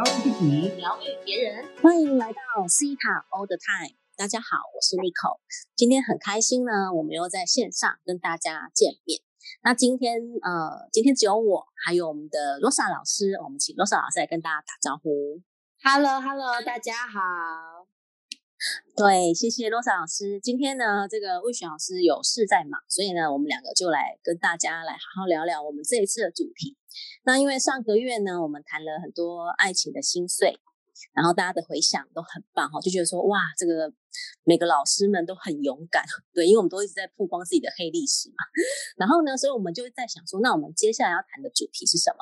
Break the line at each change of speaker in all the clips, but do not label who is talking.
疗愈自己，
疗愈别人。
欢迎来到 C 塔 All the Time。大家好，我是 Nico。今天很开心呢，我们又在线上跟大家见面。那今天呃，今天只有我，还有我们的 Rosa 老师，我们请 Rosa 老师来跟大家打招呼。
Hello，Hello，大家好。
对，谢谢罗莎老师。今天呢，这个魏雪老师有事在忙，所以呢，我们两个就来跟大家来好好聊聊我们这一次的主题。那因为上个月呢，我们谈了很多爱情的心碎，然后大家的回响都很棒哈，就觉得说哇，这个每个老师们都很勇敢，对，因为我们都一直在曝光自己的黑历史嘛。然后呢，所以我们就在想说，那我们接下来要谈的主题是什么？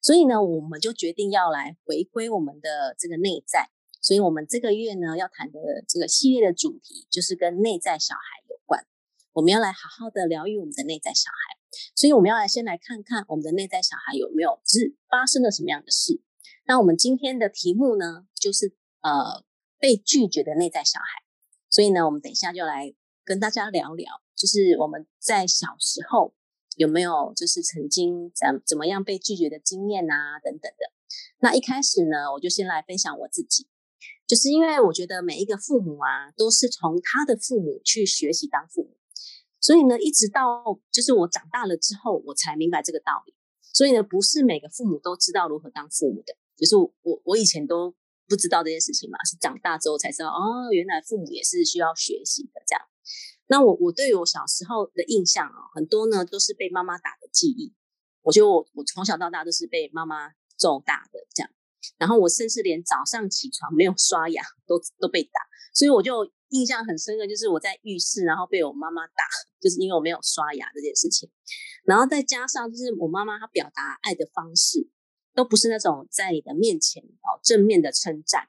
所以呢，我们就决定要来回归我们的这个内在。所以我们这个月呢要谈的这个系列的主题就是跟内在小孩有关。我们要来好好的疗愈我们的内在小孩。所以我们要来先来看看我们的内在小孩有没有是发生了什么样的事。那我们今天的题目呢，就是呃被拒绝的内在小孩。所以呢，我们等一下就来跟大家聊聊，就是我们在小时候有没有就是曾经怎怎么样被拒绝的经验啊等等的。那一开始呢，我就先来分享我自己。就是因为我觉得每一个父母啊，都是从他的父母去学习当父母，所以呢，一直到就是我长大了之后，我才明白这个道理。所以呢，不是每个父母都知道如何当父母的，就是我我以前都不知道这件事情嘛，是长大之后才知道哦，原来父母也是需要学习的这样。那我我对于我小时候的印象啊，很多呢都是被妈妈打的记忆。我觉得我我从小到大都是被妈妈揍大的这样。然后我甚至连早上起床没有刷牙都都被打，所以我就印象很深刻，就是我在浴室，然后被我妈妈打，就是因为我没有刷牙这件事情。然后再加上就是我妈妈她表达爱的方式，都不是那种在你的面前哦正面的称赞，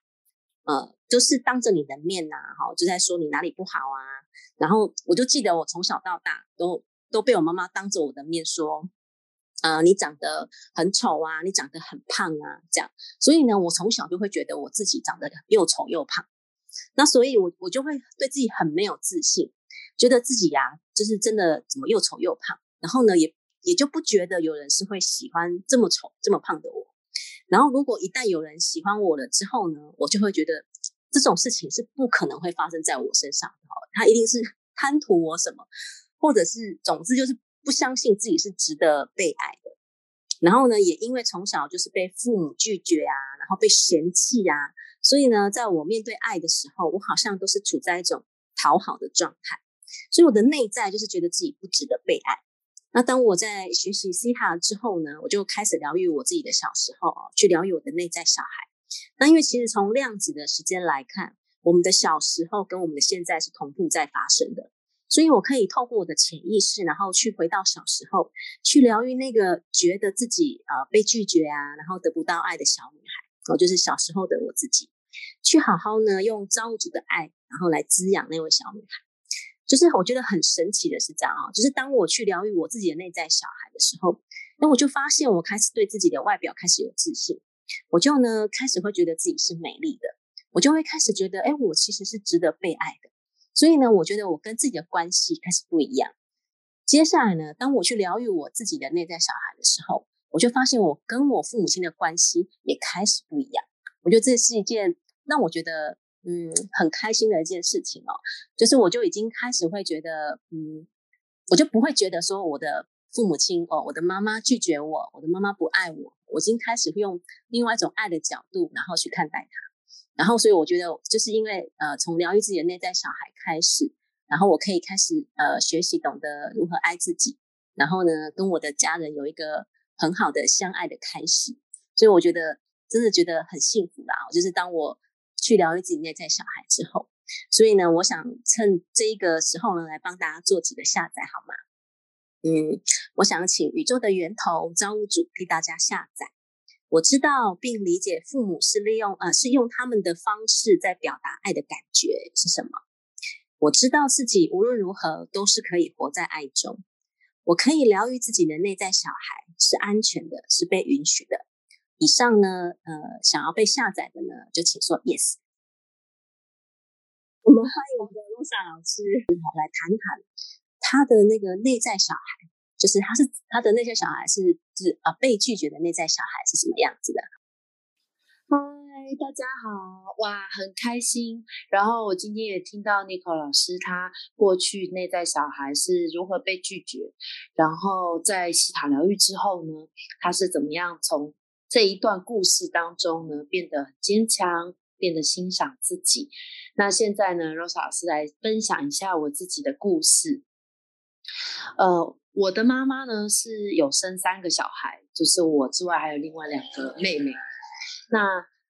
呃，就是当着你的面呐、啊，哈，就在说你哪里不好啊。然后我就记得我从小到大都都被我妈妈当着我的面说。呃，你长得很丑啊，你长得很胖啊，这样，所以呢，我从小就会觉得我自己长得又丑又胖，那所以我我就会对自己很没有自信，觉得自己呀、就是真的怎么又丑又胖，然后呢，也也就不觉得有人是会喜欢这么丑这么胖的我，然后如果一旦有人喜欢我了之后呢，我就会觉得这种事情是不可能会发生在我身上的，他一定是贪图我什么，或者是总之就是。不相信自己是值得被爱的，然后呢，也因为从小就是被父母拒绝啊，然后被嫌弃啊，所以呢，在我面对爱的时候，我好像都是处在一种讨好的状态，所以我的内在就是觉得自己不值得被爱。那当我在学习 C 塔之后呢，我就开始疗愈我自己的小时候，去疗愈我的内在小孩。那因为其实从量子的时间来看，我们的小时候跟我们的现在是同步在发生的。所以，我可以透过我的潜意识，然后去回到小时候，去疗愈那个觉得自己呃被拒绝啊，然后得不到爱的小女孩，哦，就是小时候的我自己，去好好呢用造物主的爱，然后来滋养那位小女孩。就是我觉得很神奇的是这样啊，就是当我去疗愈我自己的内在小孩的时候，那我就发现我开始对自己的外表开始有自信，我就呢开始会觉得自己是美丽的，我就会开始觉得，哎，我其实是值得被爱的。所以呢，我觉得我跟自己的关系开始不一样。接下来呢，当我去疗愈我自己的内在小孩的时候，我就发现我跟我父母亲的关系也开始不一样。我觉得这是一件让我觉得嗯很开心的一件事情哦。就是我就已经开始会觉得嗯，我就不会觉得说我的父母亲哦，我的妈妈拒绝我，我的妈妈不爱我，我已经开始会用另外一种爱的角度，然后去看待他。然后，所以我觉得，就是因为呃，从疗愈自己的内在小孩开始，然后我可以开始呃学习懂得如何爱自己，然后呢，跟我的家人有一个很好的相爱的开始。所以我觉得真的觉得很幸福啦。就是当我去疗愈自己内在小孩之后，所以呢，我想趁这一个时候呢，来帮大家做几个下载，好吗？嗯，我想请宇宙的源头造物主替大家下载。我知道并理解父母是利用呃是用他们的方式在表达爱的感觉是什么。我知道自己无论如何都是可以活在爱中。我可以疗愈自己的内在小孩，是安全的，是被允许的。以上呢，呃，想要被下载的呢，就请说 yes。我们欢迎我们的露莎老师来谈谈他的那个内在小孩，就是他是他的那些小孩是是啊被拒绝的内在小孩是什么样子的？
嗨，大家好！哇，很开心。然后我今天也听到 Nico 老师他过去内在小孩是如何被拒绝，然后在西塔疗愈之后呢，他是怎么样从这一段故事当中呢变得坚强，变得欣赏自己。那现在呢，Rose 老师来分享一下我自己的故事。呃，我的妈妈呢是有生三个小孩，就是我之外还有另外两个妹妹。那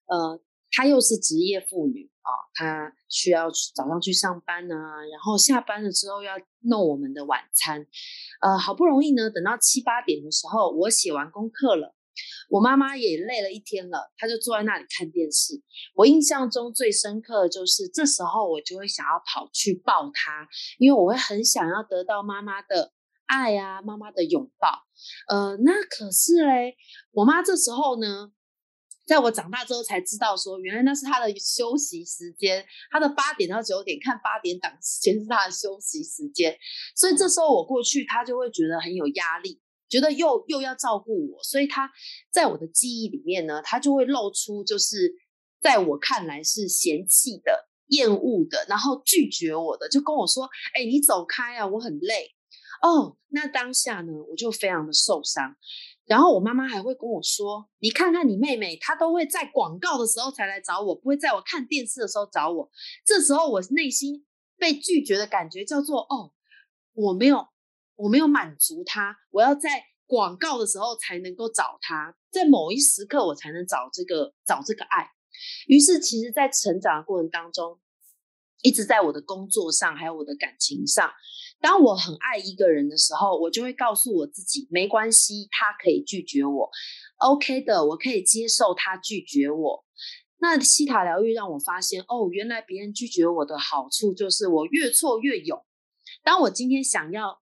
呃，她又是职业妇女啊，她需要早上去上班呢，然后下班了之后要弄我们的晚餐。呃，好不容易呢，等到七八点的时候，我写完功课了，我妈妈也累了一天了，她就坐在那里看电视。我印象中最深刻的就是这时候，我就会想要跑去抱她，因为我会很想要得到妈妈的爱啊，妈妈的拥抱。呃，那可是嘞，我妈这时候呢。在我长大之后才知道，说原来那是她的休息时间，她的八点到九点看八点档时间是她的休息时间，所以这时候我过去，她就会觉得很有压力，觉得又又要照顾我，所以他在我的记忆里面呢，他就会露出就是在我看来是嫌弃的、厌恶的，然后拒绝我的，就跟我说：“哎，你走开啊，我很累。”哦，那当下呢，我就非常的受伤。然后我妈妈还会跟我说：“你看看你妹妹，她都会在广告的时候才来找我，不会在我看电视的时候找我。这时候我内心被拒绝的感觉叫做：哦，我没有，我没有满足她，我要在广告的时候才能够找她，在某一时刻我才能找这个找这个爱。于是，其实，在成长的过程当中，一直在我的工作上，还有我的感情上。”当我很爱一个人的时候，我就会告诉我自己，没关系，他可以拒绝我，OK 的，我可以接受他拒绝我。那西塔疗愈让我发现，哦，原来别人拒绝我的好处就是我越挫越勇。当我今天想要。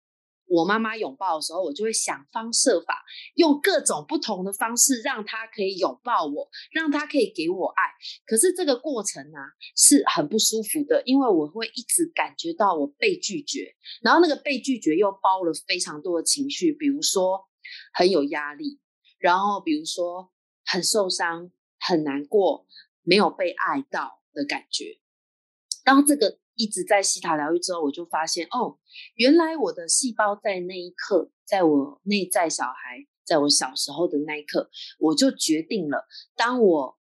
我妈妈拥抱的时候，我就会想方设法，用各种不同的方式让她可以拥抱我，让她可以给我爱。可是这个过程呢，是很不舒服的，因为我会一直感觉到我被拒绝，然后那个被拒绝又包了非常多的情绪，比如说很有压力，然后比如说很受伤、很难过、没有被爱到的感觉。当这个。一直在西塔疗愈之后，我就发现哦，原来我的细胞在那一刻，在我内在小孩，在我小时候的那一刻，我就决定了，当我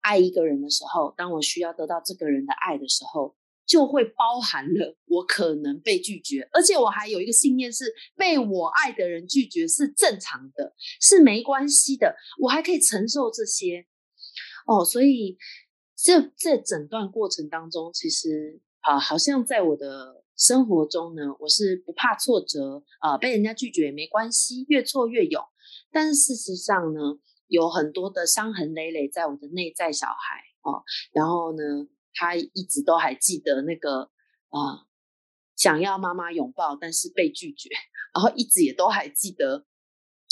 爱一个人的时候，当我需要得到这个人的爱的时候，就会包含了我可能被拒绝，而且我还有一个信念是，被我爱的人拒绝是正常的，是没关系的，我还可以承受这些哦。所以这这整段过程当中，其实。啊，好像在我的生活中呢，我是不怕挫折啊，被人家拒绝也没关系，越挫越勇。但是事实上呢，有很多的伤痕累累在我的内在小孩啊，然后呢，他一直都还记得那个啊，想要妈妈拥抱，但是被拒绝，然后一直也都还记得，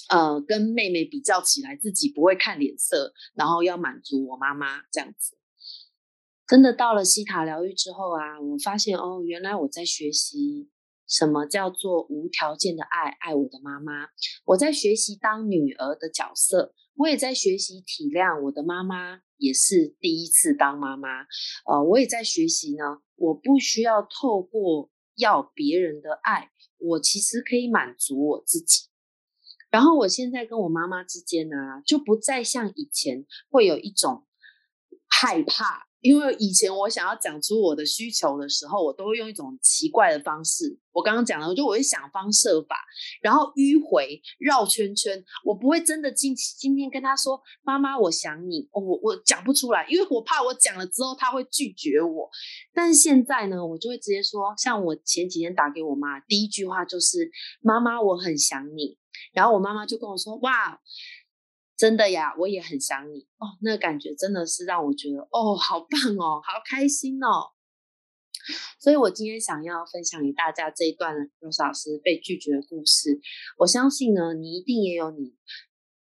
呃，跟妹妹比较起来，自己不会看脸色，然后要满足我妈妈这样子。真的到了西塔疗愈之后啊，我发现哦，原来我在学习什么叫做无条件的爱，爱我的妈妈。我在学习当女儿的角色，我也在学习体谅我的妈妈也是第一次当妈妈。呃，我也在学习呢，我不需要透过要别人的爱，我其实可以满足我自己。然后我现在跟我妈妈之间呢，就不再像以前会有一种害怕。因为以前我想要讲出我的需求的时候，我都会用一种奇怪的方式。我刚刚讲了，我就我会想方设法，然后迂回绕圈圈。我不会真的今今天跟他说：“妈妈，我想你。”我我讲不出来，因为我怕我讲了之后他会拒绝我。但是现在呢，我就会直接说，像我前几天打给我妈，第一句话就是：“妈妈，我很想你。”然后我妈妈就跟我说：“哇。”真的呀，我也很想你哦。那感觉真的是让我觉得哦，好棒哦，好开心哦。所以我今天想要分享给大家这一段罗老师被拒绝的故事。我相信呢，你一定也有你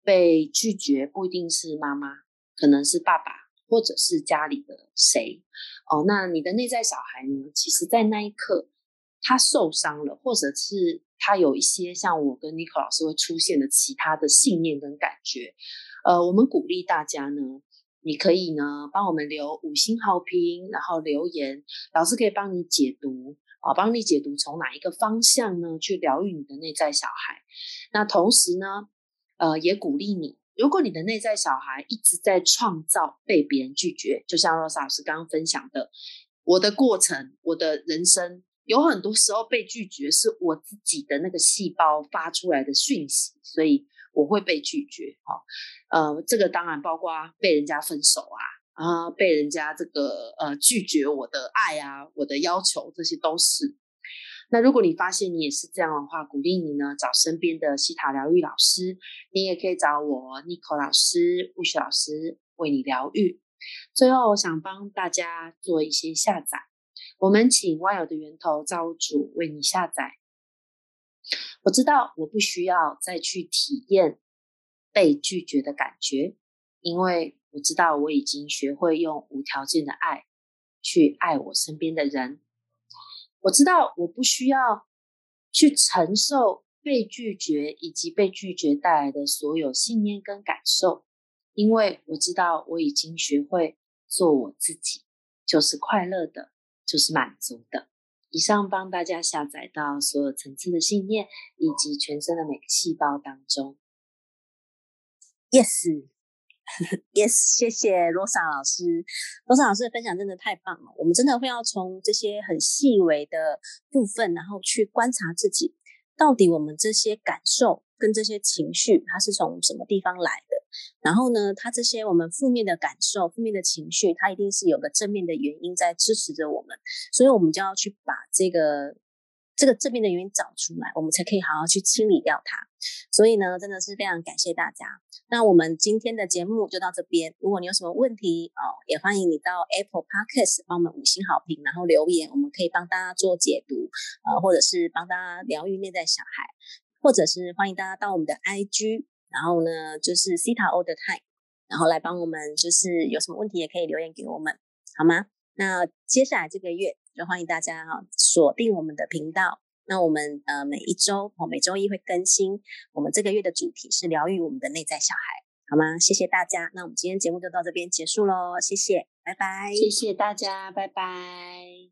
被拒绝，不一定是妈妈，可能是爸爸，或者是家里的谁哦。那你的内在小孩呢？其实，在那一刻，他受伤了，或者是。他有一些像我跟 Nico 老师会出现的其他的信念跟感觉，呃，我们鼓励大家呢，你可以呢帮我们留五星好评，然后留言，老师可以帮你解读啊，帮你解读从哪一个方向呢去疗愈你的内在小孩。那同时呢，呃，也鼓励你，如果你的内在小孩一直在创造被别人拒绝，就像 Rosa 老师刚刚分享的，我的过程，我的人生。有很多时候被拒绝是我自己的那个细胞发出来的讯息，所以我会被拒绝。哈，呃，这个当然包括被人家分手啊，啊，被人家这个呃拒绝我的爱啊，我的要求，这些都是。那如果你发现你也是这样的话，鼓励你呢找身边的西塔疗愈老师，你也可以找我 n i c o 老师、雾雪老师为你疗愈。最后，我想帮大家做一些下载。我们请万有的源头造物主为你下载。我知道我不需要再去体验被拒绝的感觉，因为我知道我已经学会用无条件的爱去爱我身边的人。我知道我不需要去承受被拒绝以及被拒绝带来的所有信念跟感受，因为我知道我已经学会做我自己，就是快乐的。就是满足的。以上帮大家下载到所有层次的信念以及全身的每个细胞当中。
Yes，Yes，谢谢罗莎老师。罗莎老师的分享真的太棒了。我们真的会要从这些很细微的部分，然后去观察自己，到底我们这些感受跟这些情绪，它是从什么地方来的。然后呢，它这些我们负面的感受、负面的情绪，它一定是有个正面的原因在支持着我们，所以我们就要去把这个这个正面的原因找出来，我们才可以好好去清理掉它。所以呢，真的是非常感谢大家。那我们今天的节目就到这边。如果你有什么问题哦，也欢迎你到 Apple Podcast 帮我们五星好评，然后留言，我们可以帮大家做解读，呃，或者是帮大家疗愈内在小孩，或者是欢迎大家到我们的 IG。然后呢，就是 Cita All the Time，然后来帮我们，就是有什么问题也可以留言给我们，好吗？那接下来这个月就欢迎大家哈锁定我们的频道。那我们呃每一周哦每周一会更新，我们这个月的主题是疗愈我们的内在小孩，好吗？谢谢大家，那我们今天节目就到这边结束喽，谢谢，拜拜。
谢谢大家，拜拜。